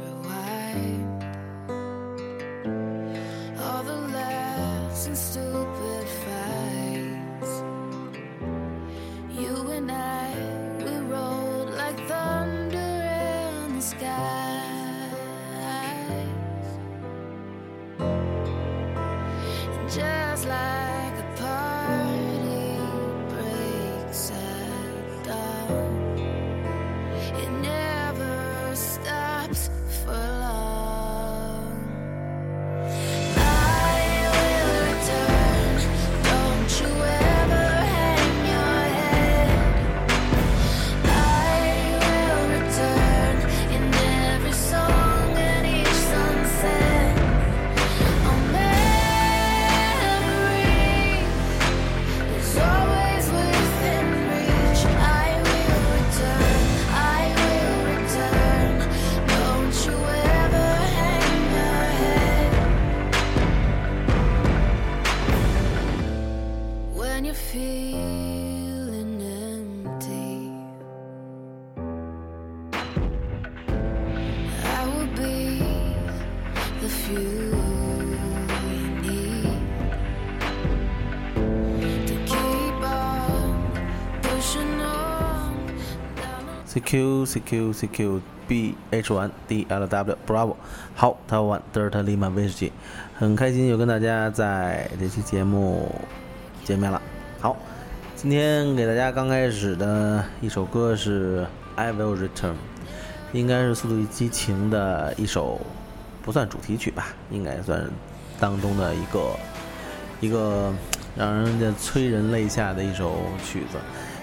rewind. All the laughs and stupid fights. You and i we like thunder in the just like you feeling empty. I will be the few. CQ CQ CQ B H 1 D L W Bravo，好，台湾德尔塔利马威士忌，很开心又跟大家在这期节目见面了。好，今天给大家刚开始的一首歌是《I Will Return》，应该是《速度与激情》的一首，不算主题曲吧，应该算当中的一个一个让人家催人泪下的一首曲子。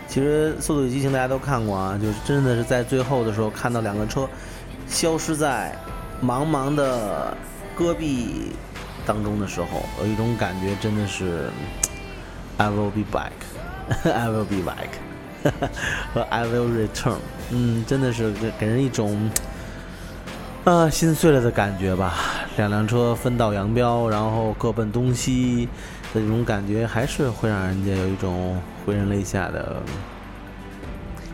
其实《速度与激情》大家都看过啊，就是真的是在最后的时候看到两个车消失在茫茫的戈壁当中的时候，有一种感觉真的是 I will be back, I will be back 和 I will return，嗯，真的是给给人一种啊心碎了的感觉吧。两辆车分道扬镳，然后各奔东西的。这种感觉还是会让人家有一种回人泪下的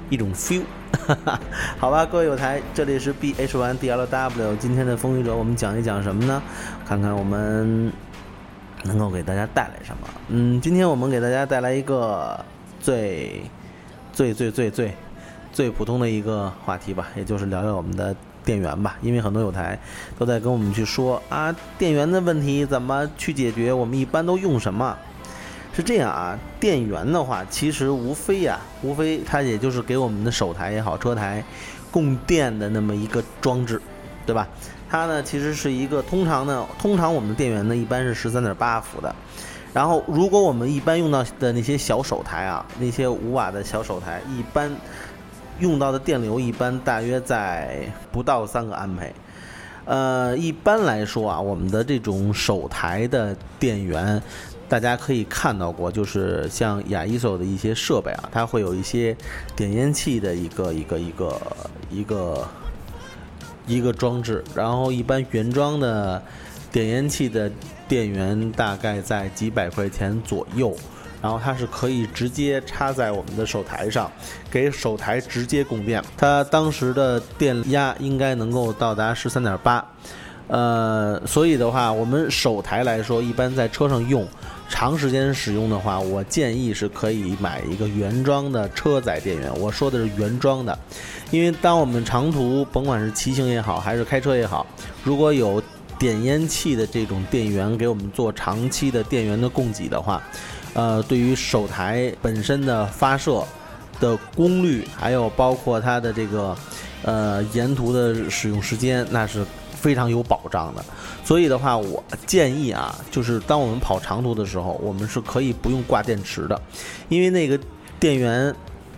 一种 feel，好吧，各位有台，这里是 B H One D L W，今天的风雨者，我们讲一讲什么呢？看看我们能够给大家带来什么。嗯，今天我们给大家带来一个最最最最最最普通的一个话题吧，也就是聊聊我们的。电源吧，因为很多有台都在跟我们去说啊，电源的问题怎么去解决？我们一般都用什么？是这样啊，电源的话，其实无非呀，无非它也就是给我们的手台也好，车台供电的那么一个装置，对吧？它呢，其实是一个通常呢，通常我们的电源呢，一般是十三点八伏的。然后，如果我们一般用到的那些小手台啊，那些五瓦的小手台，一般。用到的电流一般大约在不到三个安培，呃，一般来说啊，我们的这种手台的电源，大家可以看到过，就是像亚一手的一些设备啊，它会有一些点烟器的一个一个一个一个一个装置，然后一般原装的点烟器的电源大概在几百块钱左右。然后它是可以直接插在我们的手台上，给手台直接供电。它当时的电压应该能够到达十三点八，呃，所以的话，我们手台来说，一般在车上用长时间使用的话，我建议是可以买一个原装的车载电源。我说的是原装的，因为当我们长途，甭管是骑行也好，还是开车也好，如果有点烟器的这种电源给我们做长期的电源的供给的话。呃，对于手台本身的发射的功率，还有包括它的这个呃沿途的使用时间，那是非常有保障的。所以的话，我建议啊，就是当我们跑长途的时候，我们是可以不用挂电池的，因为那个电源。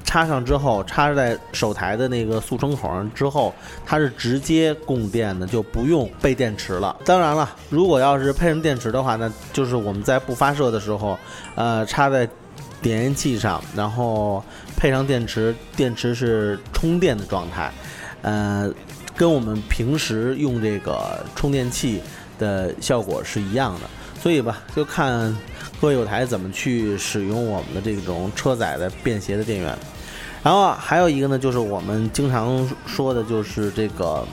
插上之后，插在手台的那个速充口上之后，它是直接供电的，就不用备电池了。当然了，如果要是配上电池的话，那就是我们在不发射的时候，呃，插在点烟器上，然后配上电池，电池是充电的状态，呃，跟我们平时用这个充电器的效果是一样的。所以吧，就看各有台怎么去使用我们的这种车载的便携的电源。然后还有一个呢，就是我们经常说的，就是这个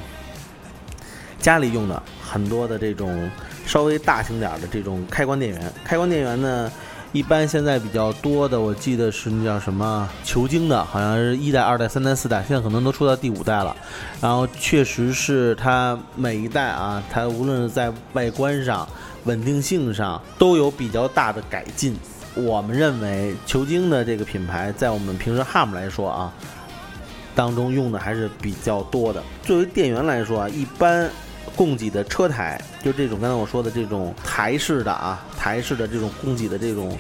家里用的很多的这种稍微大型点的这种开关电源。开关电源呢，一般现在比较多的，我记得是那叫什么球晶的，好像是一代、二代、三代、四代，现在可能都出到第五代了。然后确实是它每一代啊，它无论是在外观上、稳定性上都有比较大的改进。我们认为球晶的这个品牌，在我们平时 HAM 来说啊，当中用的还是比较多的。作为电源来说啊，一般供给的车台，就这种刚才我说的这种台式的啊，台式的这种供给的这种，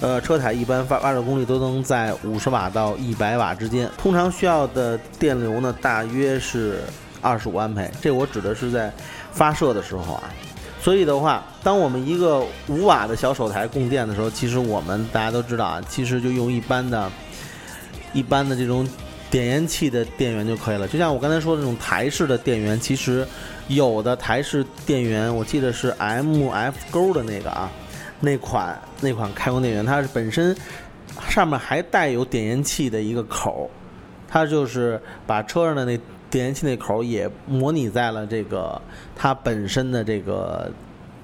呃，车台一般发发射功率都能在五十瓦到一百瓦之间。通常需要的电流呢，大约是二十五安培。这我指的是在发射的时候啊。所以的话，当我们一个五瓦的小手台供电的时候，其实我们大家都知道啊，其实就用一般的、一般的这种点烟器的电源就可以了。就像我刚才说的这种台式的电源，其实有的台式电源，我记得是 M F 勾的那个啊，那款那款开关电源，它是本身上面还带有点烟器的一个口，它就是把车上的那。点烟器那口也模拟在了这个它本身的这个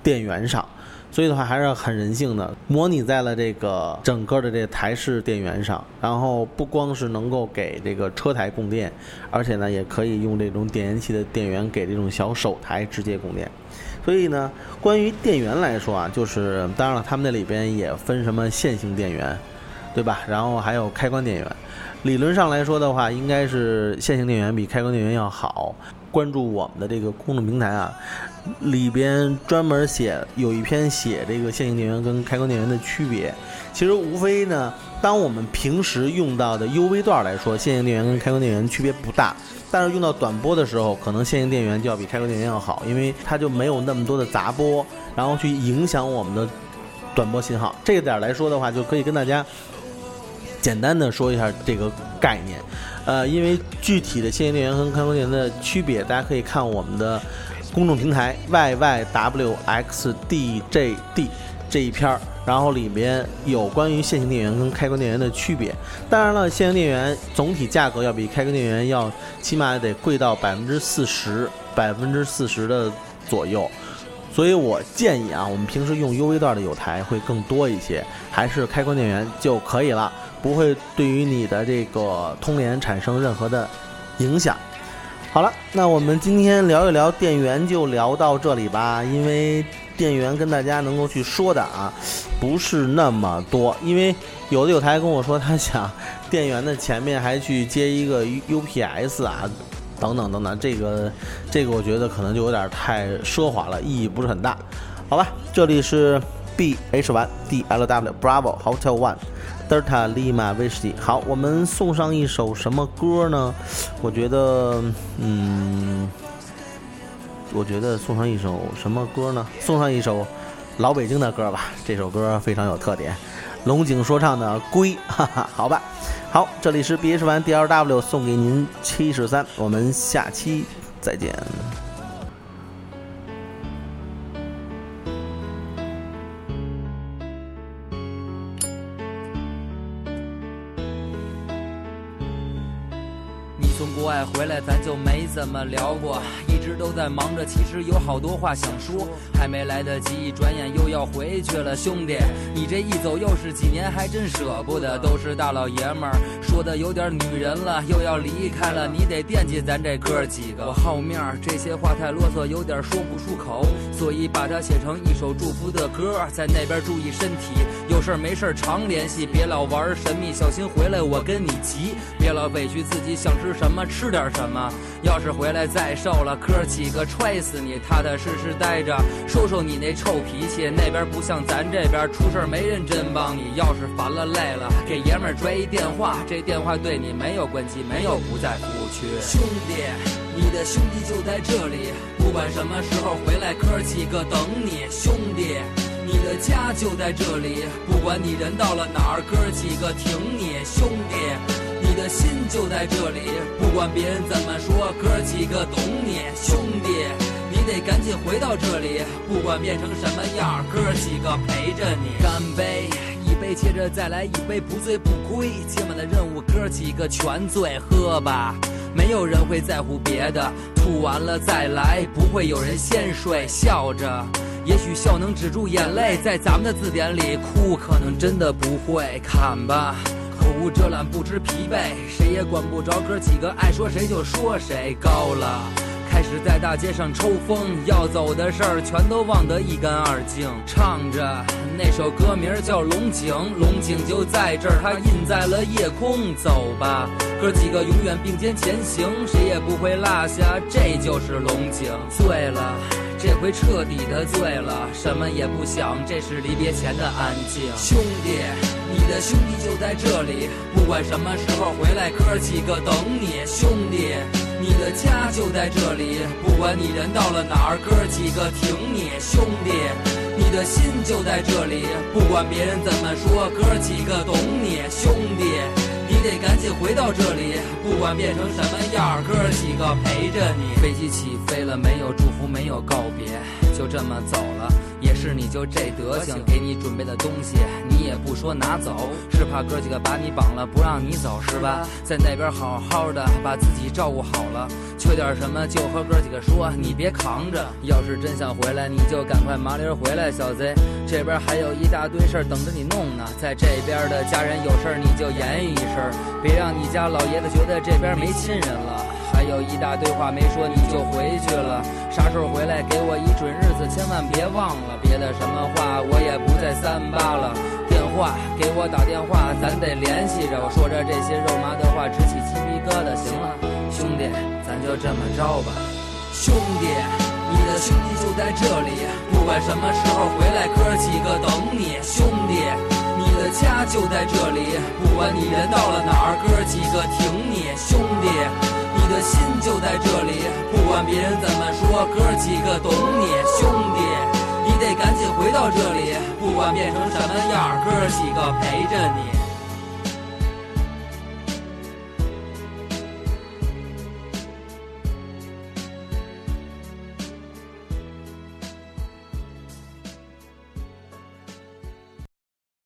电源上，所以的话还是很人性的，模拟在了这个整个的这台式电源上，然后不光是能够给这个车台供电，而且呢也可以用这种点烟器的电源给这种小手台直接供电。所以呢，关于电源来说啊，就是当然了，他们那里边也分什么线性电源，对吧？然后还有开关电源。理论上来说的话，应该是线性电源比开关电源要好。关注我们的这个公众平台啊，里边专门写有一篇写这个线性电源跟开关电源的区别。其实无非呢，当我们平时用到的 UV 段来说，线性电源跟开关电源区别不大。但是用到短波的时候，可能线性电源就要比开关电源要好，因为它就没有那么多的杂波，然后去影响我们的短波信号。这个点来说的话，就可以跟大家简单的说一下这个概念。呃，因为具体的线性电源和开关电源的区别，大家可以看我们的公众平台 yyWXDJD 这一篇儿。然后里面有关于线性电源跟开关电源的区别。当然了，线性电源总体价格要比开关电源要起码得贵到百分之四十，百分之四十的左右。所以我建议啊，我们平时用 UV 段的有台会更多一些，还是开关电源就可以了，不会对于你的这个通联产生任何的影响。好了，那我们今天聊一聊电源就聊到这里吧，因为。电源跟大家能够去说的啊，不是那么多，因为有的有台跟我说，他想电源的前面还去接一个 UPS 啊，等等等等，这个这个我觉得可能就有点太奢华了，意义不是很大，好吧？这里是 B H One D L W Bravo Hotel One Delta Lima v i s h i 好，我们送上一首什么歌呢？我觉得，嗯。我觉得送上一首什么歌呢？送上一首老北京的歌吧。这首歌非常有特点，龙井说唱的《龟》，哈哈，好吧。好，这里是 B H One D L W 送给您七十三，我们下期再见。怎么聊过，一直都在忙着，其实有好多话想说，还没来得及，转眼又要回去了。兄弟，你这一走又是几年，还真舍不得。都是大老爷们儿，说的有点女人了，又要离开了，你得惦记咱这哥几个。我好面儿，这些话太啰嗦，有点说不出口，所以把它写成一首祝福的歌。在那边注意身体，有事没事常联系，别老玩神秘，小心回来我跟你急。别老委屈自己，想吃什么。吃点什么？要是回来再瘦了，哥几个踹死你！踏踏实实待着，收收你那臭脾气。那边不像咱这边，出事没人真帮你。要是烦了累了，给爷们儿拽一电话，这电话对你没有关机，没有不在服务区。兄弟，你的兄弟就在这里，不管什么时候回来，哥几个等你。兄弟，你的家就在这里，不管你人到了哪儿，哥几个挺你。兄弟。你的心就在这里，不管别人怎么说，哥几个懂你，兄弟，你得赶紧回到这里，不管变成什么样，哥几个陪着你。干杯，一杯接着再来一杯，不醉不归。今晚的任务，哥几个全醉，喝吧，没有人会在乎别的，吐完了再来，不会有人先睡。笑着，也许笑能止住眼泪，在咱们的字典里，哭可能真的不会。看吧。口无遮拦，不知疲惫，谁也管不着哥几个，爱说谁就说谁。高了，开始在大街上抽风，要走的事儿全都忘得一干二净。唱着那首歌名叫《龙井》，龙井就在这儿，它印在了夜空。走吧，哥几个永远并肩前行，谁也不会落下，这就是龙井。醉了，这回彻底的醉了，什么也不想，这是离别前的安静。兄弟。你的兄弟就在这里，不管什么时候回来，哥几个等你。兄弟，你的家就在这里，不管你人到了哪儿，哥几个挺你。兄弟，你的心就在这里，不管别人怎么说，哥几个懂你。兄弟，你得赶紧回到这里，不管变成什么样，哥几个陪着你。飞机起飞了，没有祝福，没有告别，就这么走了。也是你就这德行，给你准备的东西你也不说拿走，是怕哥几个把你绑了不让你走是吧？在那边好好的把自己照顾好了，缺点什么就和哥几个说，你别扛着。要是真想回来，你就赶快麻溜回来。小贼，这边还有一大堆事儿等着你弄呢。在这边的家人有事儿你就言语一声，别让你家老爷子觉得这边没亲人了。还有一大堆话没说你就回去了，啥时候回来给我一准日子，千万别忘了。别的什么话我也不再三八，话给我打电话，咱得联系着。我说着这些肉麻的话，直起鸡皮疙瘩。行了，兄弟，咱就这么着吧，兄弟。你的兄弟就在这里，不管什么时候回来，哥几个等你。兄弟，你的家就在这里，不管你人到了哪儿，哥几个挺你。兄弟，你的心就在这里，不管别人怎么说，哥几个懂你。兄弟，赶紧回到这里，不管变成什么样，哥几个陪着你。